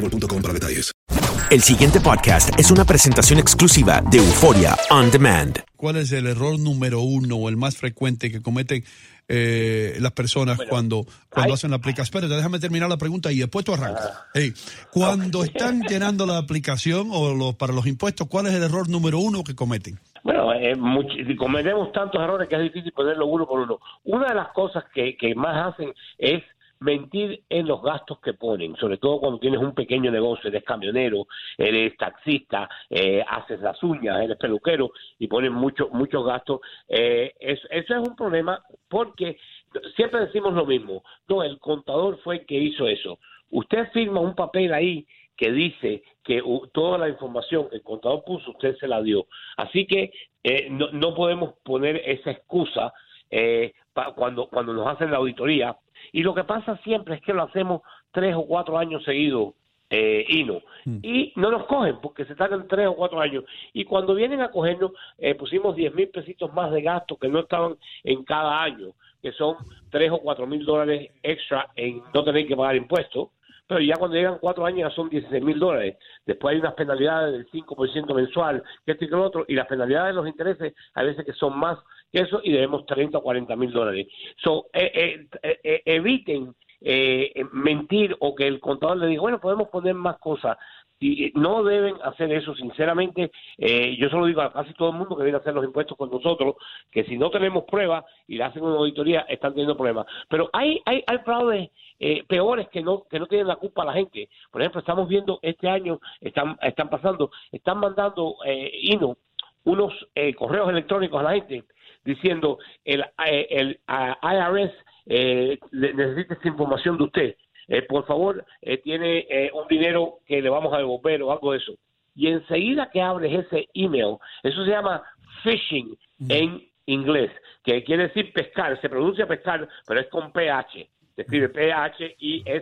boostmobile.com para detalles. El siguiente podcast es una presentación exclusiva de Euforia On Demand. ¿Cuál es el error número uno o el más frecuente que cometen eh, las personas cuando, cuando hacen la aplicación? Espérate, déjame terminar la pregunta y después tú arrancas. Hey, cuando están llenando la aplicación o para los impuestos, ¿cuál es el error número uno que cometen? Bueno, eh, cometemos tantos errores que es difícil ponerlo uno por uno. Una de las cosas que, que más hacen es mentir en los gastos que ponen, sobre todo cuando tienes un pequeño negocio, eres camionero, eres taxista, eh, haces las uñas, eres peluquero y ponen mucho, muchos gastos. Eh, es- eso es un problema porque siempre decimos lo mismo, no, el contador fue el que hizo eso. Usted firma un papel ahí que dice que toda la información que el contador puso, usted se la dio. Así que eh, no, no podemos poner esa excusa eh, pa- cuando, cuando nos hacen la auditoría. Y lo que pasa siempre es que lo hacemos tres o cuatro años seguidos, eh, y no. Y no nos cogen porque se tardan tres o cuatro años. Y cuando vienen a cogernos, eh, pusimos diez mil pesitos más de gasto que no estaban en cada año, que son tres o cuatro mil dólares extra en no tener que pagar impuestos pero ya cuando llegan cuatro años ya son 16 mil dólares. Después hay unas penalidades del 5% mensual, que esto y que lo otro, y las penalidades de los intereses a veces que son más eso y debemos 30 o 40 mil dólares. So, eh, eh, eh, eh, eviten eh, mentir o que el contador le diga, bueno, podemos poner más cosas. Y no deben hacer eso, sinceramente. yo solo digo a casi todo el mundo que viene a hacer los impuestos con nosotros, que si no tenemos pruebas y le hacen una auditoría, están teniendo problemas. Pero hay, hay, hay fraudes eh, peores que no, que no tienen la culpa la gente. Por ejemplo, estamos viendo este año, están, están pasando, están mandando eh, INO unos eh, correos electrónicos a la gente diciendo el, eh, el ah, IRS eh, necesita esta información de usted. Eh, por favor, eh, tiene un dinero que le vamos a devolver o algo de eso. Y enseguida que abres ese email, eso se llama phishing en inglés, que quiere decir pescar, se pronuncia pescar, pero es con PH. Se escribe P-H-I-S-I-N-G.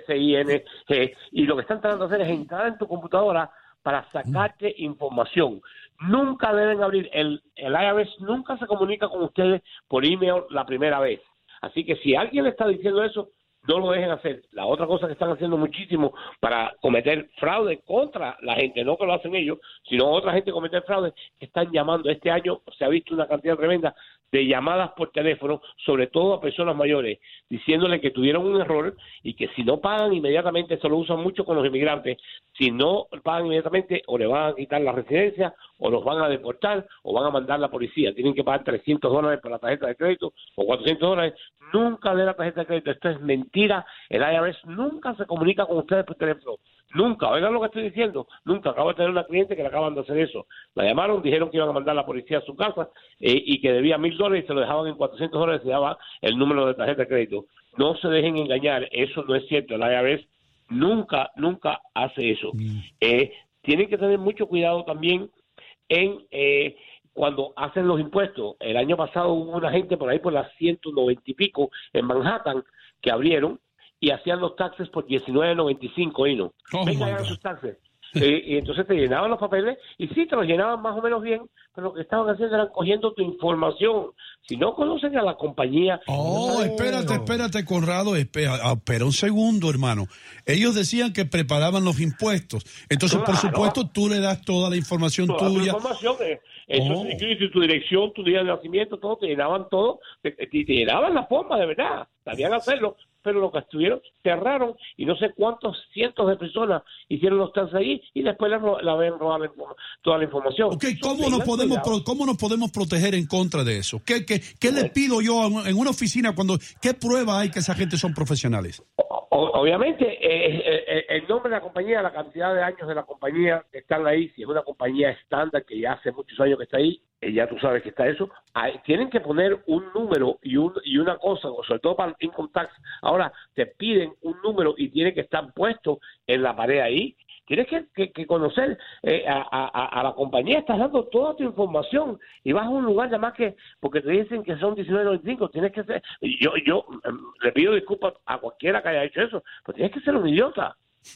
Y lo que están tratando de hacer es entrar en tu computadora para sacarte información. Nunca deben abrir, el, el IRS nunca se comunica con ustedes por email la primera vez. Así que si alguien le está diciendo eso, no lo dejen hacer. La otra cosa que están haciendo muchísimo para cometer fraude contra la gente, no que lo hacen ellos, sino otra gente cometer fraude, están llamando. Este año se ha visto una cantidad tremenda de llamadas por teléfono, sobre todo a personas mayores, diciéndole que tuvieron un error y que si no pagan inmediatamente, eso lo usan mucho con los inmigrantes, si no pagan inmediatamente o le van a quitar la residencia o los van a deportar o van a mandar la policía. Tienen que pagar 300 dólares por la tarjeta de crédito o 400 dólares. Nunca de la tarjeta de crédito. Esto es mentira. El IRS nunca se comunica con ustedes por teléfono. Nunca. Oigan lo que estoy diciendo. Nunca. Acabo de tener una cliente que le acaban de hacer eso. La llamaron, dijeron que iban a mandar la policía a su casa eh, y que debía mil dólares y se lo dejaban en 400 dólares y se daba el número de tarjeta de crédito. No se dejen engañar. Eso no es cierto. El IRS nunca, nunca hace eso. Eh, tienen que tener mucho cuidado también en eh, cuando hacen los impuestos. El año pasado hubo una gente por ahí por las 190 y pico en Manhattan que abrieron y hacían los taxes por 19.95 y no. Oh, Venga, hagan sus taxes. Eh, y entonces te llenaban los papeles y sí, te los llenaban más o menos bien, pero lo que estaban haciendo era cogiendo tu información. Si no conocen a la compañía... Oh, espérate, espérate, Conrado, espera, ah, espera un segundo, hermano. Ellos decían que preparaban los impuestos. Entonces, por supuesto, tú le das toda la información toda tu tuya. información, eh, eso Oh. tu dirección, tu día de nacimiento, todo, te llenaban todo, te- te llenaban la forma de verdad, sabían hacerlo, pero lo que estuvieron, cerraron y no sé cuántos cientos de personas hicieron los taxes ahí y después la, la la informa- toda la información. Ok, ¿cómo nos, podemos, cuidado. ¿cómo nos podemos proteger en contra de eso? ¿Qué, qué, qué le pido yo en una oficina cuando, qué prueba hay que esa gente son profesionales? O- obviamente, eh, eh, eh, el nombre de la compañía, la cantidad de años de la compañía que están ahí, si es una compañía estándar que ya hace muchos años que está ahí, eh, ya tú sabes que está eso, tienen que poner un número y, un, y una cosa, sobre todo para el income tax. Ahora, te piden un número y tiene que estar puesto en la pared ahí. Tienes que, que- conocer eh, a, a- la compañía, estás dando toda tu información y vas a un lugar nada más que, porque te dicen que son 19.95, tienes que ser, yo, yo em, le pido disculpas a cualquiera que haya hecho eso, pero tienes que ser un idiota.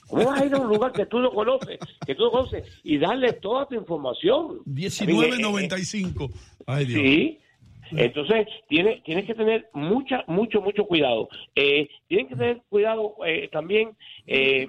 ¿Cómo vas a ir a un lugar que tú no conoces, que tú no conoces y darle toda tu información? 19.95. Ay, Dios. Sí. Entonces, tienes tienes que tener mucha, mucho, mucho cuidado. Eh, tienen que tener cuidado eh, también eh,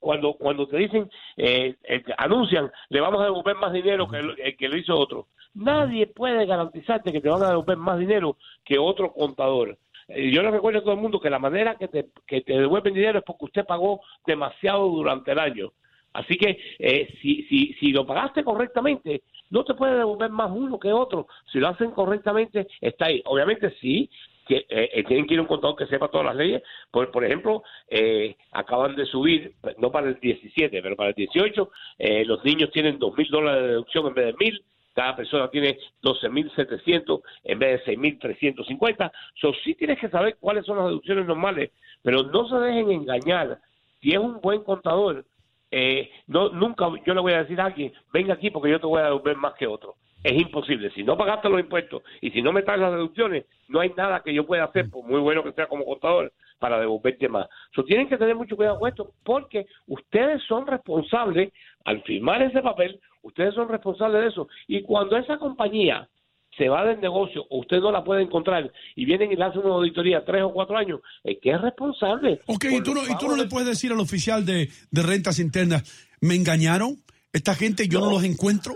cuando cuando te dicen, eh, eh, anuncian, le vamos a devolver más dinero que el que lo hizo otro. Nadie puede garantizarte que te van a devolver más dinero que otro contador. Eh, Yo le recuerdo a todo el mundo que la manera que te, que te devuelven dinero es porque usted pagó demasiado durante el año. Así que eh, si, si, si lo pagaste correctamente, no te puede devolver más uno que otro. Si lo hacen correctamente, está ahí. Obviamente sí, que eh, eh, tienen que ir a un contador que sepa todas las leyes. Por, por ejemplo, eh, acaban de subir, no para el 17, pero para el 18, eh, los niños tienen dos mil dólares de deducción en vez de mil. Cada persona tiene 12.700 en vez de 6.350. So, sí tienes que saber cuáles son las deducciones normales, pero no se dejen engañar. Si es un buen contador, eh, no nunca yo le voy a decir a alguien, venga aquí porque yo te voy a devolver más que otro. Es imposible. Si no pagaste los impuestos y si no me traes las deducciones, no hay nada que yo pueda hacer, por muy bueno que sea como contador, para devolverte más. So, tienen que tener mucho cuidado con esto porque ustedes son responsables, al firmar ese papel, ustedes son responsables de eso. Y cuando esa compañía se va del negocio o usted no la puede encontrar y vienen y le hacen una auditoría tres o cuatro años, el que es responsable. Ok, y tú, no, y tú no le puedes decir al oficial de, de rentas internas, me engañaron, esta gente yo no, los encuentro.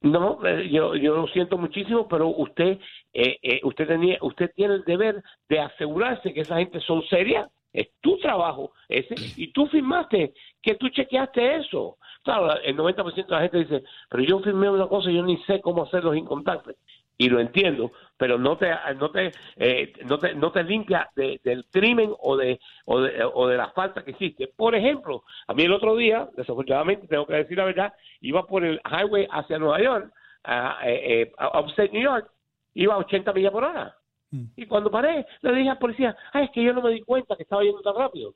No, eh, yo, yo lo siento muchísimo, pero usted eh, eh, usted tenía usted tiene el deber de asegurarse que esa gente son serias. Es tu trabajo ese y tú firmaste que tú chequeaste eso. Claro, el 90% de la gente dice, pero yo firmé una cosa y yo ni sé cómo hacer los incontactos. Y lo entiendo, pero no te no te eh, no te, no te limpia de- del crimen o de, o de o de la falta que hiciste. Por ejemplo, a mí el otro día, desafortunadamente tengo que decir la verdad, iba por el highway hacia Nueva York, a, eh, eh, a upstate New York, iba a 80 millas por hora. Y cuando paré, le dije al policía, ay, es que yo no me di cuenta que estaba yendo tan rápido.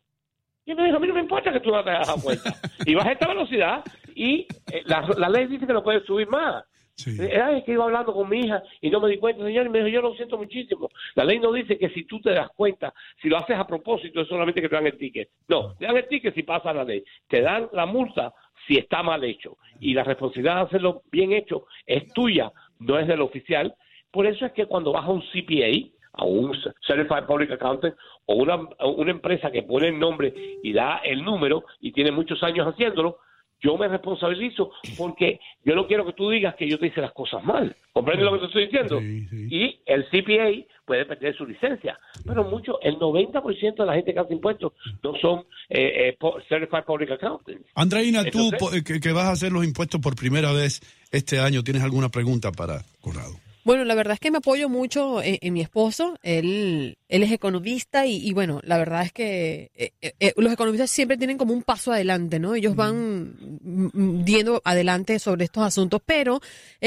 Y me dijo, a mí no me importa que tú no te hayas dado cuenta. y bajé esta velocidad y eh, la, la ley dice que no puedes subir más. Eh, Ay, es que iba hablando con mi hija y no me di cuenta, señor, y me dijo, yo lo siento muchísimo. La ley no dice que si tú te das cuenta, si lo haces a propósito, es solamente que te dan el ticket. No, te dan el ticket si pasa la ley. Te dan la multa si está mal hecho. Y la responsabilidad de hacerlo bien hecho es tuya, no es del oficial. Por eso es que cuando vas a un CPA, a un Certified Public Accountant o una, una empresa que pone el nombre y da el número y tiene muchos años haciéndolo, yo me responsabilizo porque yo no quiero que tú digas que yo te hice las cosas mal. ¿Comprendes lo que te estoy diciendo? Y el CPA puede perder su licencia. Pero mucho, el 90% de la gente que hace impuestos no son eh, eh, Certified Public Accountants. Andreina, tú Entonces- po- eh, que, que vas a hacer los impuestos por primera vez este año, ¿tienes alguna pregunta para Conrado? Bueno, la verdad es que me apoyo mucho en, mi esposo. Él, él es economista y, bueno, la verdad es que eh, eh, eh, los economistas siempre tienen como un paso adelante, ¿no? Ellos van viendo adelante sobre estos asuntos. Pero,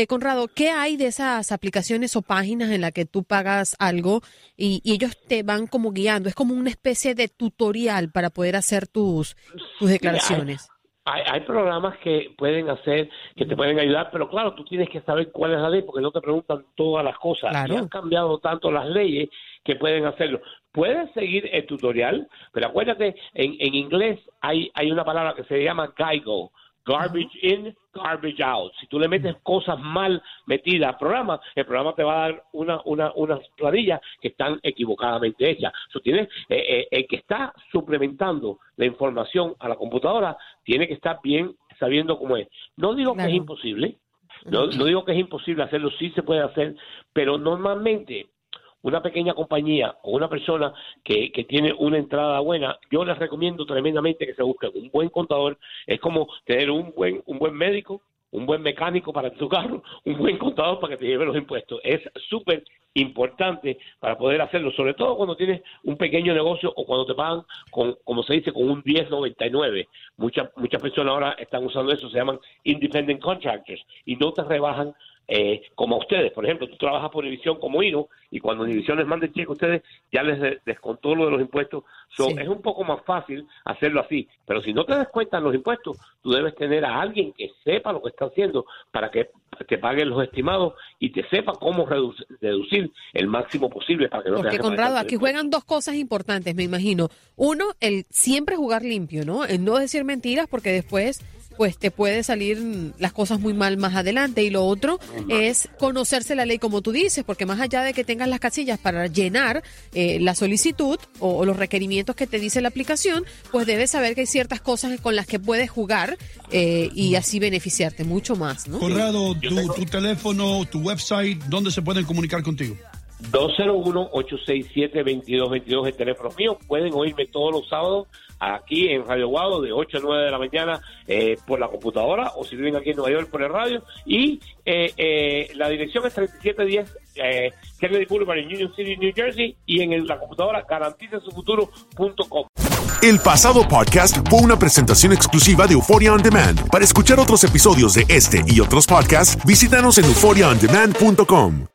Conrado, ¿qué hay de esas aplicaciones o páginas en las que tú pagas algo y, ellos te van como guiando? Es como una especie de tutorial para poder hacer tus, tus declaraciones. Hay, hay, programas que pueden hacer, que te pueden ayudar, pero claro, tú tienes que saber cuál es la ley porque no te preguntan todas las cosas. Y han cambiado tanto las leyes que pueden hacerlo. Puedes seguir el tutorial, pero acuérdate, en, en inglés hay, hay una palabra que se llama GIGO, Garbage in, garbage out. Si tú le metes cosas mal metidas al programa, el programa te va a dar una, una, unas planillas que están equivocadamente hechas. So, tienes, eh, eh, el que está suplementando la información a la computadora tiene que estar bien sabiendo cómo es. No digo que es imposible, no, no digo que es imposible hacerlo, sí se puede hacer, pero normalmente una pequeña compañía o una persona que, que tiene una entrada buena, yo les recomiendo tremendamente que se busquen un buen contador. Es como tener un buen, un buen médico, un buen mecánico para tu carro, un buen contador para que te lleve los impuestos. Es súper importante para poder hacerlo, sobre todo cuando tienes un pequeño negocio o cuando te pagan con, como se dice, con un 1099. Muchas muchas personas ahora están usando eso, se llaman independent contractors y no te rebajan eh, como ustedes, por ejemplo, tú trabajas por división como INO y cuando división les manda el cheque a ustedes ya les descontó lo de los impuestos. Es un poco más fácil hacerlo así, pero si no te descuentan los impuestos, tú debes tener a alguien que sepa lo que está haciendo para que te paguen los estimados y te sepa cómo reducir, el máximo posible para que no Porque, Conrado, aquí juegan dos cosas importantes, me imagino. Uno, el siempre jugar limpio, ¿no? El no decir mentiras porque después pues te puede salir las cosas muy mal más adelante. Y lo otro es conocerse la ley como tú dices, porque más allá de que tengas las casillas para llenar eh, la solicitud o, los requerimientos que te dice la aplicación, pues debes saber que hay ciertas cosas con las que puedes jugar eh, y así beneficiarte mucho más. ¿no? Corrado, tu, tu teléfono, tu website, ¿dónde se pueden comunicar contigo? 201-867-2222 el teléfono mío. Pueden oírme todos los sábados aquí en Radio Guado de 8 a 9 de la mañana eh, por la computadora o si viven aquí en Nueva York por el radio. Y eh, eh, la dirección es 3710 eh, Kennedy Boulevard en Union City, New Jersey y en la computadora garantizasufuturo.com. El pasado podcast fue una presentación exclusiva de Euphoria On Demand. Para escuchar otros episodios de este y otros podcasts, visítanos en euphoriaondemand.com.